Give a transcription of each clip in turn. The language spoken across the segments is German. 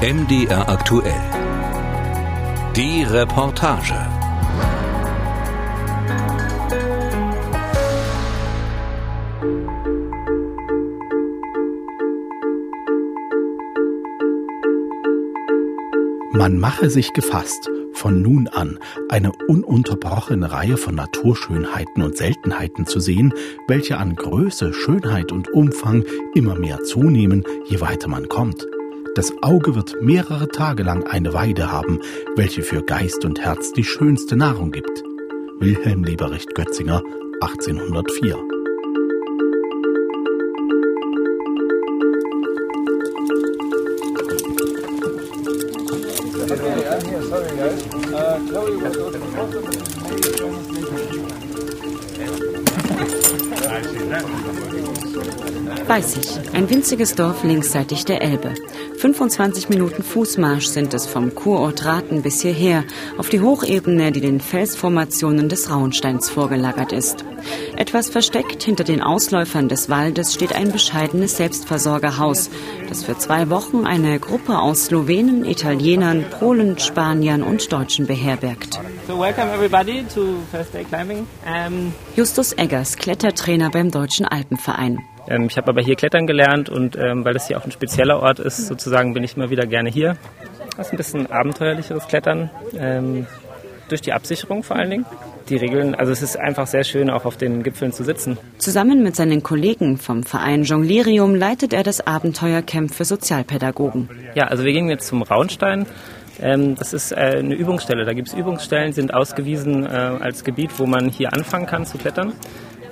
MDR aktuell. Die Reportage. Man mache sich gefasst, von nun an eine ununterbrochene Reihe von Naturschönheiten und Seltenheiten zu sehen, welche an Größe, Schönheit und Umfang immer mehr zunehmen, je weiter man kommt. Das Auge wird mehrere Tage lang eine Weide haben, welche für Geist und Herz die schönste Nahrung gibt. Wilhelm Leberecht Götzinger, 1804. Weißig, ein winziges Dorf linksseitig der Elbe. 25 Minuten Fußmarsch sind es vom Kurort Raten bis hierher, auf die Hochebene, die den Felsformationen des Rauensteins vorgelagert ist. Etwas versteckt hinter den Ausläufern des Waldes steht ein bescheidenes Selbstversorgerhaus, das für zwei Wochen eine Gruppe aus Slowenen, Italienern, Polen, Spaniern und Deutschen beherbergt. So welcome everybody to First Day Climbing. Um Justus Eggers, Klettertrainer beim Deutschen Alpenverein. Ähm, ich habe aber hier Klettern gelernt und ähm, weil das hier auch ein spezieller Ort ist, sozusagen bin ich immer wieder gerne hier. Das ist ein bisschen abenteuerlicheres Klettern, ähm, durch die Absicherung vor allen Dingen. Die Regeln, also es ist einfach sehr schön, auch auf den Gipfeln zu sitzen. Zusammen mit seinen Kollegen vom Verein Jonglerium leitet er das Abenteuercamp für Sozialpädagogen. Ja, also wir gingen jetzt zum Raunstein. Das ist äh, eine Übungsstelle. Da gibt es Übungsstellen, sind ausgewiesen äh, als Gebiet, wo man hier anfangen kann zu klettern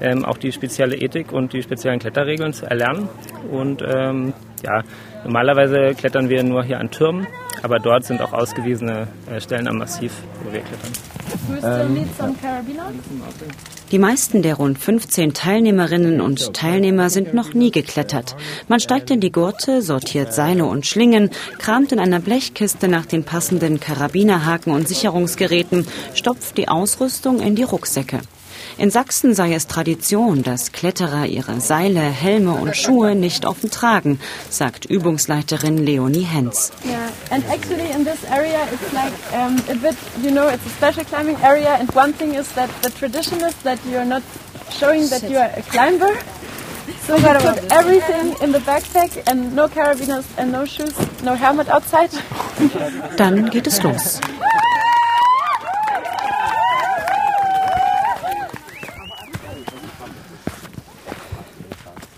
ähm, auch die spezielle Ethik und die speziellen Kletterregeln zu erlernen. Und ähm, ja, normalerweise klettern wir nur hier an Türmen, aber dort sind auch ausgewiesene äh, Stellen am Massiv, wo wir klettern. Ähm, die meisten der rund 15 Teilnehmerinnen und Teilnehmer sind noch nie geklettert. Man steigt in die Gurte, sortiert Seile und Schlingen, kramt in einer Blechkiste nach den passenden Karabinerhaken und Sicherungsgeräten, stopft die Ausrüstung in die Rucksäcke. In Sachsen sei es Tradition, dass Kletterer ihre Seile, Helme und Schuhe nicht offen tragen, sagt Übungsleiterin Leonie Hens. Yeah, and actually in this area it's like um, a bit, you know, it's a special climbing area and one thing is that the tradition is that you're not showing that you are a climber. So you put everything in the backpack and no carabiners and no shoes, no helmet outside. Dann geht es los.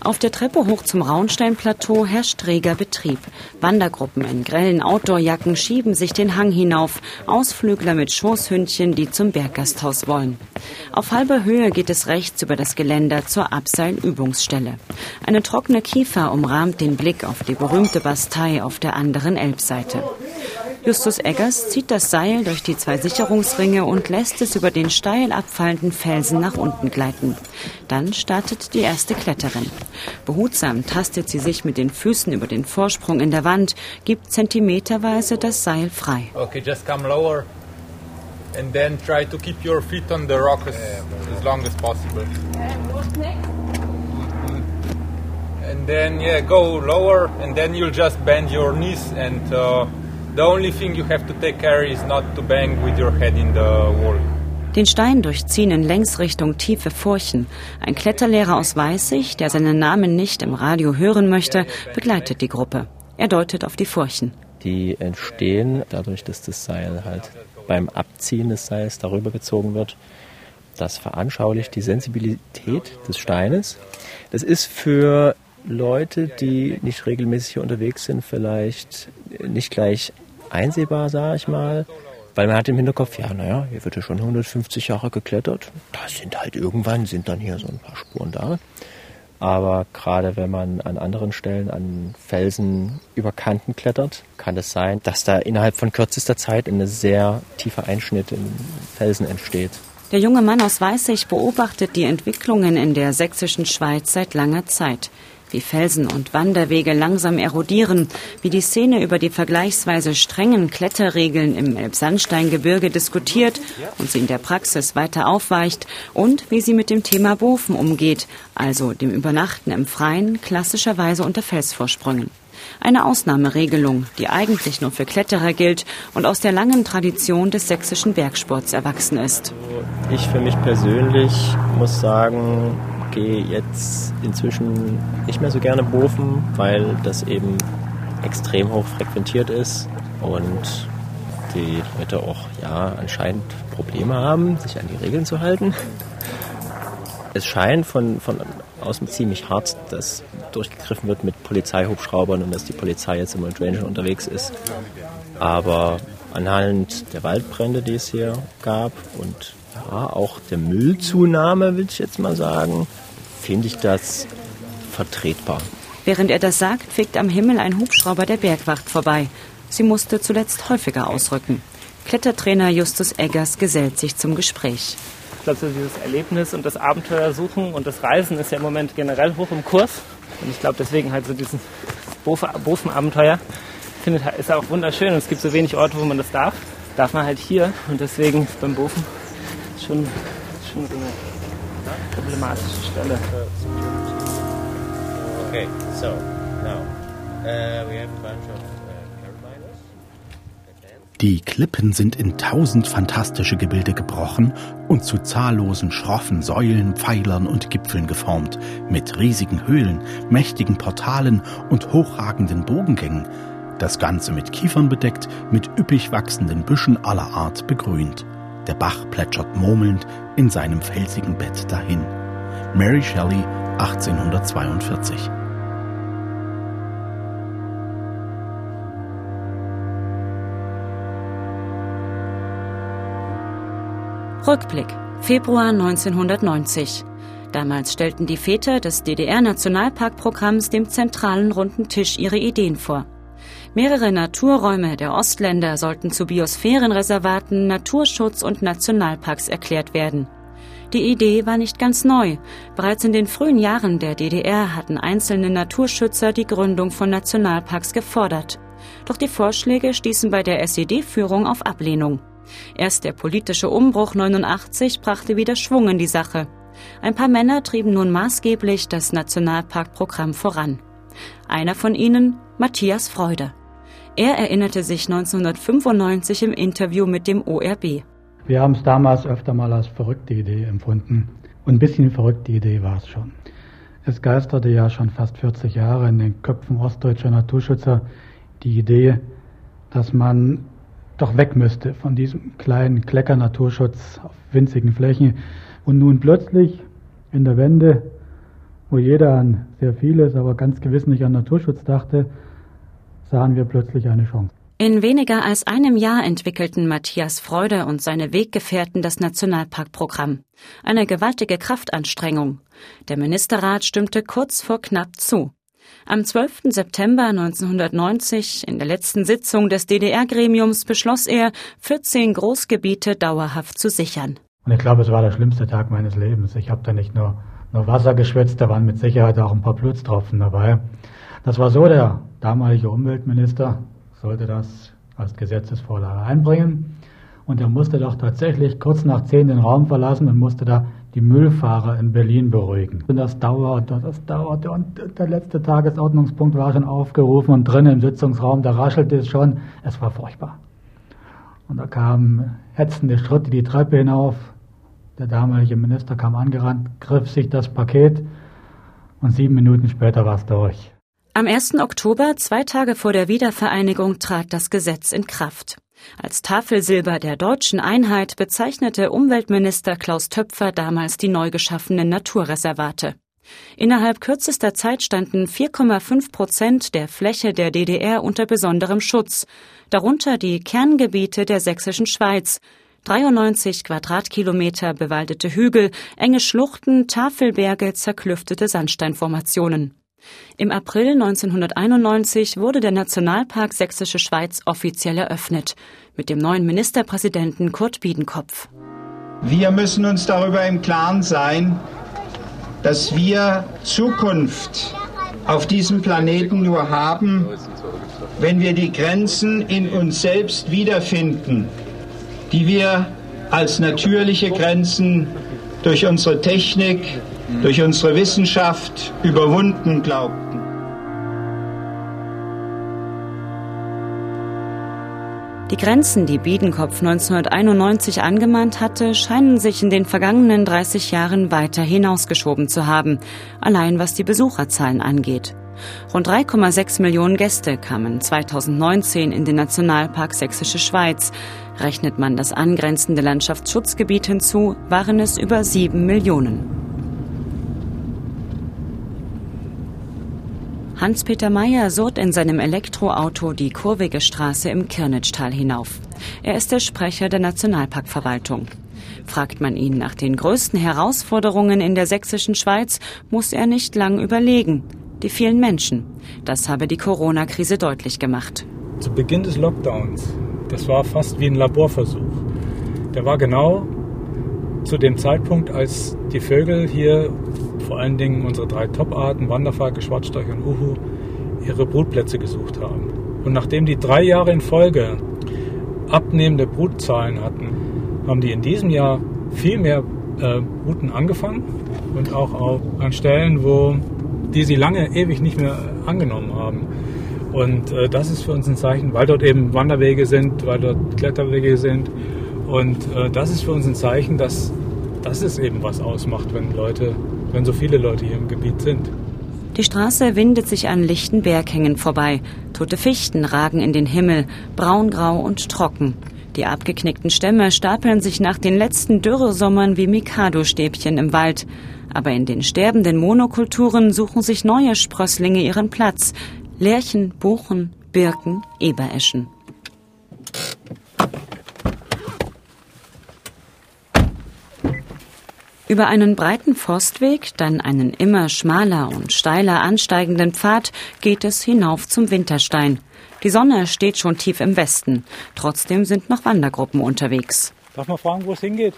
Auf der Treppe hoch zum Raunsteinplateau herrscht reger Betrieb. Wandergruppen in grellen Outdoorjacken schieben sich den Hang hinauf, Ausflügler mit Schoßhündchen, die zum Berggasthaus wollen. Auf halber Höhe geht es rechts über das Geländer zur Abseilübungsstelle. Eine trockene Kiefer umrahmt den Blick auf die berühmte Bastei auf der anderen Elbseite. Justus Eggers zieht das Seil durch die zwei Sicherungsringe und lässt es über den steil abfallenden Felsen nach unten gleiten. Dann startet die erste Kletterin. Behutsam tastet sie sich mit den Füßen über den Vorsprung in der Wand, gibt zentimeterweise das Seil frei. Okay, just come lower and then try to keep your feet on the rock as, as long as possible. And then yeah, go lower and then you'll just bend your knees and uh, The only thing you have to take care is not to bang with your head in the wall. Den Stein durchziehen in Längsrichtung tiefe Furchen. Ein Kletterlehrer aus Weißig, der seinen Namen nicht im Radio hören möchte, begleitet die Gruppe. Er deutet auf die Furchen. Die entstehen dadurch, dass das Seil halt beim Abziehen des Seils darüber gezogen wird. Das veranschaulicht die Sensibilität des Steines. Das ist für Leute, die nicht regelmäßig hier unterwegs sind, vielleicht nicht gleich einsehbar, sage ich mal. Weil man hat im Hinterkopf, ja, naja, hier wird ja schon 150 Jahre geklettert. Da sind halt irgendwann, sind dann hier so ein paar Spuren da. Aber gerade wenn man an anderen Stellen an Felsen über Kanten klettert, kann es sein, dass da innerhalb von kürzester Zeit eine sehr tiefe Einschnitt im Felsen entsteht. Der junge Mann aus Weißig beobachtet die Entwicklungen in der sächsischen Schweiz seit langer Zeit wie Felsen und Wanderwege langsam erodieren, wie die Szene über die vergleichsweise strengen Kletterregeln im Elbsandsteingebirge diskutiert und sie in der Praxis weiter aufweicht und wie sie mit dem Thema Bofen umgeht, also dem Übernachten im Freien, klassischerweise unter Felsvorsprüngen. Eine Ausnahmeregelung, die eigentlich nur für Kletterer gilt und aus der langen Tradition des sächsischen Bergsports erwachsen ist. Ich für mich persönlich muss sagen, gehe jetzt inzwischen nicht mehr so gerne Bofen, weil das eben extrem hoch frequentiert ist und die Leute auch ja anscheinend Probleme haben, sich an die Regeln zu halten. Es scheint von, von außen ziemlich hart, dass durchgegriffen wird mit Polizeihubschraubern und dass die Polizei jetzt im Range unterwegs ist. Aber anhand der Waldbrände, die es hier gab und ja, auch der Müllzunahme, will ich jetzt mal sagen, finde ich das vertretbar. Während er das sagt, fegt am Himmel ein Hubschrauber der Bergwacht vorbei. Sie musste zuletzt häufiger ausrücken. Klettertrainer Justus Eggers gesellt sich zum Gespräch. Ich glaube, so dieses Erlebnis und das Abenteuer suchen und das Reisen ist ja im Moment generell hoch im Kurs. Und ich glaube, deswegen halt so dieses Bofen-Abenteuer findet, ist auch wunderschön. Und es gibt so wenig Orte, wo man das darf. Darf man halt hier. Und deswegen ist beim Bofen schon, schon so eine problematische Stelle. Okay, so now uh, we have a bunch of die Klippen sind in tausend fantastische Gebilde gebrochen und zu zahllosen schroffen Säulen, Pfeilern und Gipfeln geformt, mit riesigen Höhlen, mächtigen Portalen und hochragenden Bogengängen. Das Ganze mit Kiefern bedeckt, mit üppig wachsenden Büschen aller Art begrünt. Der Bach plätschert murmelnd in seinem felsigen Bett dahin. Mary Shelley, 1842. Rückblick. Februar 1990. Damals stellten die Väter des DDR-Nationalparkprogramms dem zentralen runden Tisch ihre Ideen vor. Mehrere Naturräume der Ostländer sollten zu Biosphärenreservaten, Naturschutz und Nationalparks erklärt werden. Die Idee war nicht ganz neu. Bereits in den frühen Jahren der DDR hatten einzelne Naturschützer die Gründung von Nationalparks gefordert. Doch die Vorschläge stießen bei der SED-Führung auf Ablehnung. Erst der politische Umbruch 89 brachte wieder Schwung in die Sache. Ein paar Männer trieben nun maßgeblich das Nationalparkprogramm voran. Einer von ihnen, Matthias Freude. Er erinnerte sich 1995 im Interview mit dem ORB. Wir haben es damals öfter mal als verrückte Idee empfunden. Und ein bisschen verrückte Idee war es schon. Es geisterte ja schon fast 40 Jahre in den Köpfen ostdeutscher Naturschützer die Idee, dass man doch weg müsste von diesem kleinen Klecker-Naturschutz auf winzigen Flächen. Und nun plötzlich in der Wende, wo jeder an sehr vieles, aber ganz gewiss nicht an Naturschutz dachte, sahen wir plötzlich eine Chance. In weniger als einem Jahr entwickelten Matthias Freude und seine Weggefährten das Nationalparkprogramm. Eine gewaltige Kraftanstrengung. Der Ministerrat stimmte kurz vor knapp zu. Am 12. September 1990, in der letzten Sitzung des DDR-Gremiums, beschloss er, 14 Großgebiete dauerhaft zu sichern. Und ich glaube, es war der schlimmste Tag meines Lebens. Ich habe da nicht nur, nur Wasser geschwitzt, da waren mit Sicherheit auch ein paar Blutstropfen dabei. Das war so, der damalige Umweltminister sollte das als Gesetzesvorlage einbringen. Und er musste doch tatsächlich kurz nach zehn den Raum verlassen und musste da die Müllfahrer in Berlin beruhigen. Und das dauerte, das dauerte. Und der letzte Tagesordnungspunkt war schon aufgerufen und drin im Sitzungsraum, da raschelte es schon. Es war furchtbar. Und da kamen hetzende Schritte die Treppe hinauf. Der damalige Minister kam angerannt, griff sich das Paket und sieben Minuten später war es durch. Am 1. Oktober, zwei Tage vor der Wiedervereinigung, trat das Gesetz in Kraft. Als Tafelsilber der deutschen Einheit bezeichnete Umweltminister Klaus Töpfer damals die neu geschaffenen Naturreservate. Innerhalb kürzester Zeit standen 4,5 Prozent der Fläche der DDR unter besonderem Schutz, darunter die Kerngebiete der sächsischen Schweiz, 93 Quadratkilometer bewaldete Hügel, enge Schluchten, Tafelberge, zerklüftete Sandsteinformationen. Im April 1991 wurde der Nationalpark Sächsische Schweiz offiziell eröffnet, mit dem neuen Ministerpräsidenten Kurt Biedenkopf. Wir müssen uns darüber im Klaren sein, dass wir Zukunft auf diesem Planeten nur haben, wenn wir die Grenzen in uns selbst wiederfinden, die wir als natürliche Grenzen durch unsere Technik, durch unsere Wissenschaft überwunden glaubten. Die Grenzen, die Biedenkopf 1991 angemahnt hatte, scheinen sich in den vergangenen 30 Jahren weiter hinausgeschoben zu haben, allein was die Besucherzahlen angeht. Rund 3,6 Millionen Gäste kamen 2019 in den Nationalpark Sächsische Schweiz. Rechnet man das angrenzende Landschaftsschutzgebiet hinzu, waren es über 7 Millionen. Hans-Peter Meyer surrt in seinem Elektroauto die kurvige Straße im Kirnitschtal hinauf. Er ist der Sprecher der Nationalparkverwaltung. Fragt man ihn nach den größten Herausforderungen in der sächsischen Schweiz, muss er nicht lang überlegen. Die vielen Menschen. Das habe die Corona-Krise deutlich gemacht. Zu Beginn des Lockdowns, das war fast wie ein Laborversuch. Der war genau zu dem Zeitpunkt, als die Vögel hier, vor allen Dingen unsere drei Top-Arten, Wanderfalke, Schwarzstorch und Uhu, ihre Brutplätze gesucht haben. Und nachdem die drei Jahre in Folge abnehmende Brutzahlen hatten, haben die in diesem Jahr viel mehr äh, Bruten angefangen und auch auf, an Stellen, wo die sie lange ewig nicht mehr angenommen haben. Und äh, das ist für uns ein Zeichen, weil dort eben Wanderwege sind, weil dort Kletterwege sind und äh, das ist für uns ein Zeichen, dass das ist eben was ausmacht, wenn Leute, wenn so viele Leute hier im Gebiet sind. Die Straße windet sich an lichten Berghängen vorbei. Tote Fichten ragen in den Himmel, braungrau und trocken. Die abgeknickten Stämme stapeln sich nach den letzten Dürresommern wie Mikado-Stäbchen im Wald. Aber in den sterbenden Monokulturen suchen sich neue Sprösslinge ihren Platz. Lärchen, Buchen, Birken, Ebereschen. Über einen breiten Forstweg, dann einen immer schmaler und steiler ansteigenden Pfad geht es hinauf zum Winterstein. Die Sonne steht schon tief im Westen. Trotzdem sind noch Wandergruppen unterwegs. Darf man fragen, wo es hingeht?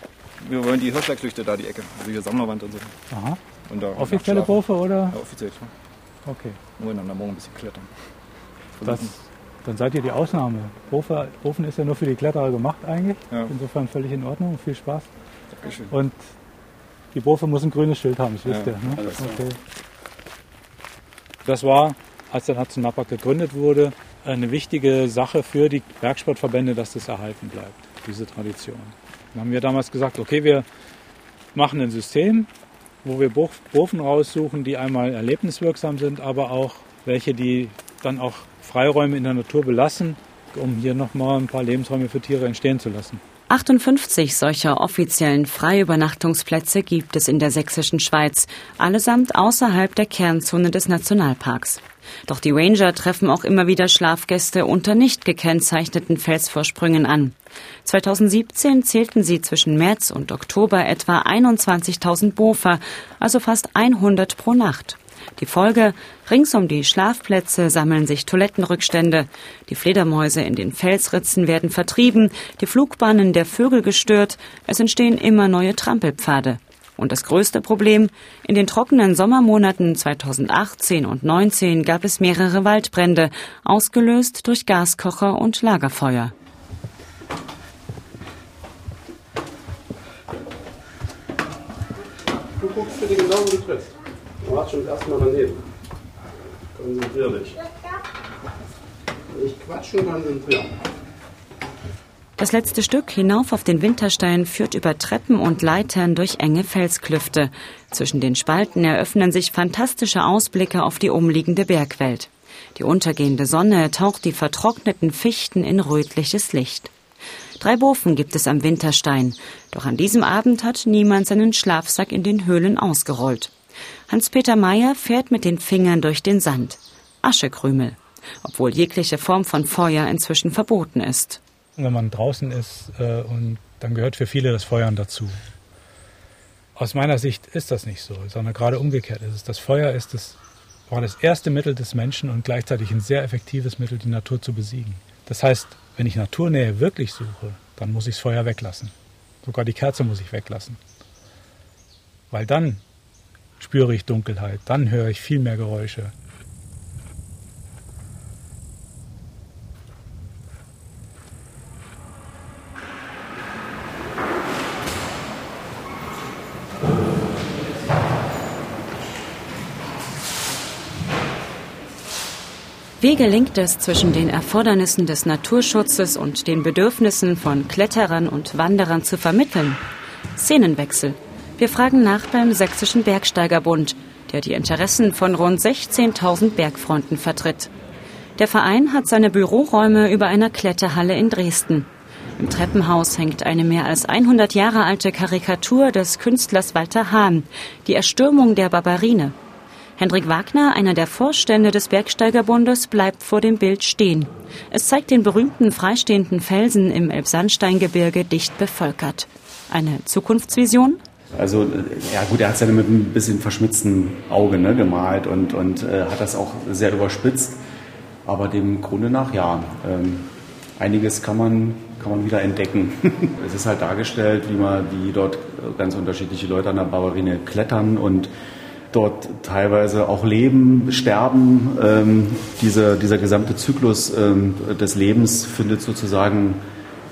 Wir wollen die Hirschbergklüchte da, die Ecke. Also hier Sammlerwand und so. Aha. Und da Offizielle Berufe oder? Ja, offiziell schon. Okay. Wir wollen dann am Morgen ein bisschen klettern. Das, dann seid ihr die Ausnahme. Ofen ist ja nur für die Kletterer gemacht eigentlich. Ja. Insofern völlig in Ordnung. Viel Spaß. Dankeschön. Und die Bofe muss ein grünes Schild haben, das wisst ja, ihr. Ne? Okay. Das war, als der Nationalpark gegründet wurde, eine wichtige Sache für die Bergsportverbände, dass das erhalten bleibt, diese Tradition. Dann haben wir damals gesagt, okay, wir machen ein System, wo wir Bofen raussuchen, die einmal erlebniswirksam sind, aber auch welche, die dann auch Freiräume in der Natur belassen, um hier nochmal ein paar Lebensräume für Tiere entstehen zu lassen. 58 solcher offiziellen Freiübernachtungsplätze gibt es in der sächsischen Schweiz, allesamt außerhalb der Kernzone des Nationalparks. Doch die Ranger treffen auch immer wieder Schlafgäste unter nicht gekennzeichneten Felsvorsprüngen an. 2017 zählten sie zwischen März und Oktober etwa 21.000 Bofer, also fast 100 pro Nacht. Die Folge, rings um die Schlafplätze sammeln sich Toilettenrückstände, die Fledermäuse in den Felsritzen werden vertrieben, die Flugbahnen der Vögel gestört, es entstehen immer neue Trampelpfade. Und das größte Problem, in den trockenen Sommermonaten 2018 und 2019 gab es mehrere Waldbrände, ausgelöst durch Gaskocher und Lagerfeuer. Du guckst für die genau, wo machst schon erstmal daneben. Konzentrier dich. Nicht quatschen, konzentrieren. Das letzte Stück hinauf auf den Winterstein führt über Treppen und Leitern durch enge Felsklüfte. Zwischen den Spalten eröffnen sich fantastische Ausblicke auf die umliegende Bergwelt. Die untergehende Sonne taucht die vertrockneten Fichten in rötliches Licht. Drei Bofen gibt es am Winterstein, doch an diesem Abend hat niemand seinen Schlafsack in den Höhlen ausgerollt. Hans-Peter Meyer fährt mit den Fingern durch den Sand. Aschekrümel, obwohl jegliche Form von Feuer inzwischen verboten ist. Wenn man draußen ist äh, und dann gehört für viele das Feuern dazu. Aus meiner Sicht ist das nicht so, sondern gerade umgekehrt ist es. Das Feuer ist das, war das erste Mittel des Menschen und gleichzeitig ein sehr effektives Mittel, die Natur zu besiegen. Das heißt, wenn ich Naturnähe wirklich suche, dann muss ich das Feuer weglassen. Sogar die Kerze muss ich weglassen. Weil dann spüre ich Dunkelheit, dann höre ich viel mehr Geräusche. Wie gelingt es zwischen den Erfordernissen des Naturschutzes und den Bedürfnissen von Kletterern und Wanderern zu vermitteln? Szenenwechsel. Wir fragen nach beim Sächsischen Bergsteigerbund, der die Interessen von rund 16.000 Bergfreunden vertritt. Der Verein hat seine Büroräume über einer Kletterhalle in Dresden. Im Treppenhaus hängt eine mehr als 100 Jahre alte Karikatur des Künstlers Walter Hahn, die Erstürmung der Barbarine. Hendrik Wagner, einer der Vorstände des Bergsteigerbundes, bleibt vor dem Bild stehen. Es zeigt den berühmten freistehenden Felsen im Elbsandsteingebirge dicht bevölkert. Eine Zukunftsvision? Also ja gut, er hat es ja mit ein bisschen verschmitzten Auge ne, gemalt und, und äh, hat das auch sehr überspitzt. Aber dem Grunde nach ja. Ähm, einiges kann man, kann man wieder entdecken. es ist halt dargestellt, wie, man, wie dort ganz unterschiedliche Leute an der Barbarine klettern und dort teilweise auch leben, sterben. Ähm, diese, dieser gesamte Zyklus ähm, des Lebens findet sozusagen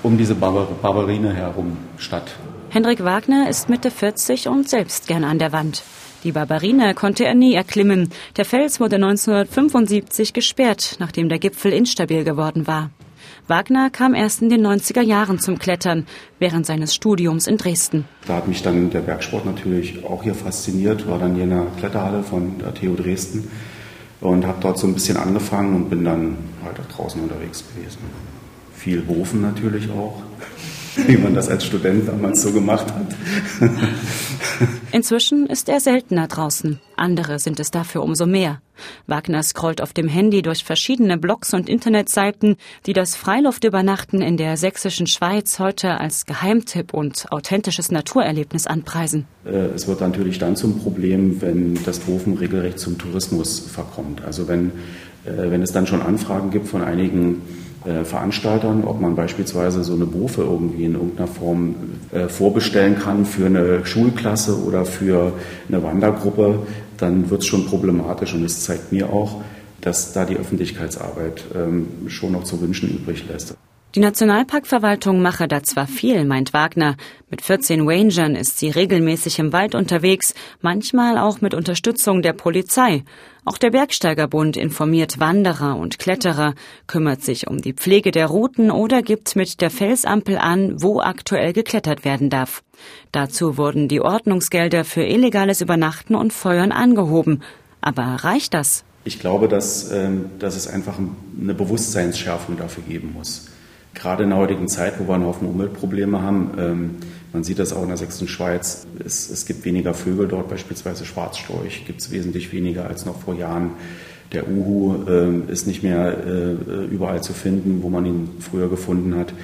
um diese Barbar Barbarine herum statt. Hendrik Wagner ist Mitte 40 und selbst gern an der Wand. Die Barbarine konnte er nie erklimmen. Der Fels wurde 1975 gesperrt, nachdem der Gipfel instabil geworden war. Wagner kam erst in den 90er Jahren zum Klettern, während seines Studiums in Dresden. Da hat mich dann der Bergsport natürlich auch hier fasziniert, war dann hier in der Kletterhalle von der TU Dresden und habe dort so ein bisschen angefangen und bin dann halt auch draußen unterwegs gewesen. Viel Berufen natürlich auch, wie man das als Student damals so gemacht hat. Inzwischen ist er seltener draußen. Andere sind es dafür umso mehr. Wagner scrollt auf dem Handy durch verschiedene Blogs und Internetseiten, die das Freiluftübernachten in der sächsischen Schweiz heute als Geheimtipp und authentisches Naturerlebnis anpreisen. Äh, es wird natürlich dann zum Problem, wenn das Berufen regelrecht zum Tourismus verkommt. Also wenn, äh, wenn es dann schon Anfragen gibt von einigen äh, Veranstaltern, ob man beispielsweise so eine Berufe irgendwie in irgendeiner Form äh, vorbestellen kann für eine Schulklasse oder für eine Wandergruppe, dann wird es schon problematisch und es zeigt mir auch, dass da die Öffentlichkeitsarbeit ähm, schon noch zu wünschen übrig lässt. Die Nationalparkverwaltung mache da zwar viel, meint Wagner. Mit 14 Rangern ist sie regelmäßig im Wald unterwegs, manchmal auch mit Unterstützung der Polizei. Auch der Bergsteigerbund informiert Wanderer und Kletterer, kümmert sich um die Pflege der Routen oder gibt mit der Felsampel an, wo aktuell geklettert werden darf. Dazu wurden die Ordnungsgelder für illegales Übernachten und Feuern angehoben. Aber reicht das? Ich glaube, dass, ähm, dass es einfach eine Bewusstseinsschärfung dafür geben muss gerade in der heutigen Zeit, wo wir einen Haufen Umweltprobleme haben, ähm, man sieht das auch in der sächsischen Schweiz, es, es gibt weniger Vögel dort, beispielsweise Schwarzstorch gibt es wesentlich weniger als noch vor Jahren. Der Uhu äh, ist nicht mehr äh, überall zu finden, wo man ihn früher gefunden hat.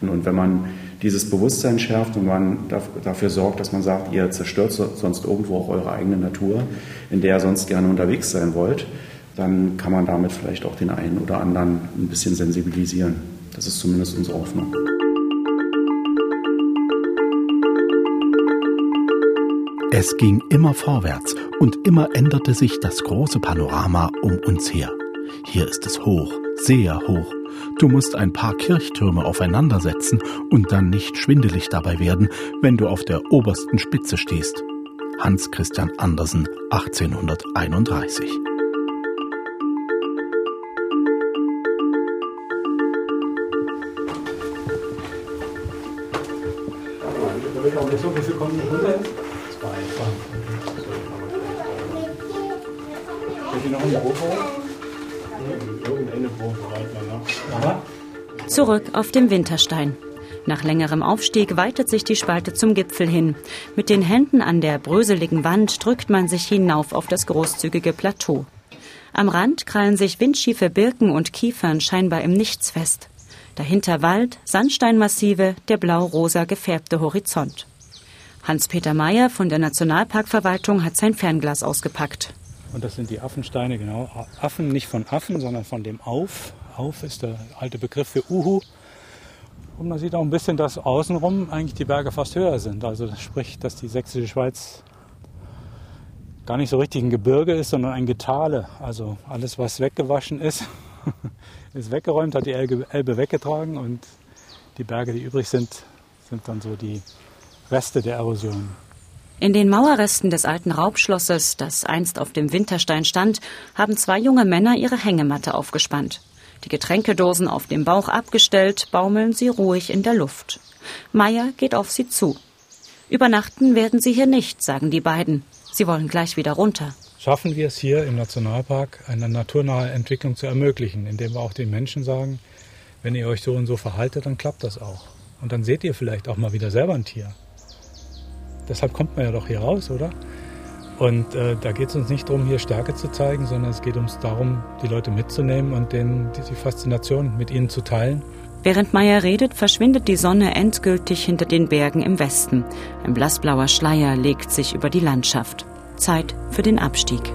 Und wenn man dieses Bewusstsein schärft und man dafür sorgt, dass man sagt, ihr zerstört sonst irgendwo auch eure eigene Natur, in der ihr sonst gerne unterwegs sein wollt, dann kann man damit vielleicht auch den einen oder anderen ein bisschen sensibilisieren. Das ist zumindest unsere Hoffnung. Es ging immer vorwärts und immer änderte sich das große Panorama um uns her. Hier ist es hoch, sehr hoch. Du musst ein paar Kirchtürme aufeinandersetzen und dann nicht schwindelig dabei werden, wenn du auf der obersten Spitze stehst. Hans Christian Andersen, 1831. so, wie viel kommen runter jetzt? Zwei. Könnt ihr noch eine Bohrung? Irgendeine Bohrung noch. Zurück auf dem Winterstein. Nach längerem Aufstieg weitet sich die Spalte zum Gipfel hin. Mit den Händen an der bröseligen Wand drückt man sich hinauf auf das großzügige Plateau. Am Rand krallen sich windschiefe Birken und Kiefern scheinbar im Nichts fest. Dahinter Wald, Sandsteinmassive, der blau-rosa gefärbte Horizont. Hans-Peter Mayer von der Nationalparkverwaltung hat sein Fernglas ausgepackt. Und das sind die Affensteine, genau. Affen nicht von Affen, sondern von dem Auf. Auf ist der alte Begriff für Uhu. Und man sieht auch ein bisschen, dass außenrum eigentlich die Berge fast höher sind. Also das spricht, dass die sächsische Schweiz gar nicht so richtig ein Gebirge ist, sondern ein Getale. Also alles, was weggewaschen ist, ist weggeräumt, hat die Elbe weggetragen und die Berge, die übrig sind, sind dann so die Reste der Erosion. In den Mauerresten des alten Raubschlosses, das einst auf dem Winterstein stand, haben zwei junge Männer ihre Hängematte aufgespannt. Die Getränkedosen auf dem Bauch abgestellt, baumeln sie ruhig in der Luft. Meier geht auf sie zu. Übernachten werden sie hier nicht, sagen die beiden. Sie wollen gleich wieder runter. Schaffen wir es hier im Nationalpark, eine naturnahe Entwicklung zu ermöglichen, indem wir auch den Menschen sagen, wenn ihr euch so und so verhaltet, dann klappt das auch. Und dann seht ihr vielleicht auch mal wieder selber ein Tier. Deshalb kommt man ja doch hier raus, oder? Und äh, da geht es uns nicht darum, hier Stärke zu zeigen, sondern es geht uns darum, die Leute mitzunehmen und denen die Faszination mit ihnen zu teilen. Während Meyer redet, verschwindet die Sonne endgültig hinter den Bergen im Westen. Ein blassblauer Schleier legt sich über die Landschaft. Zeit für den Abstieg.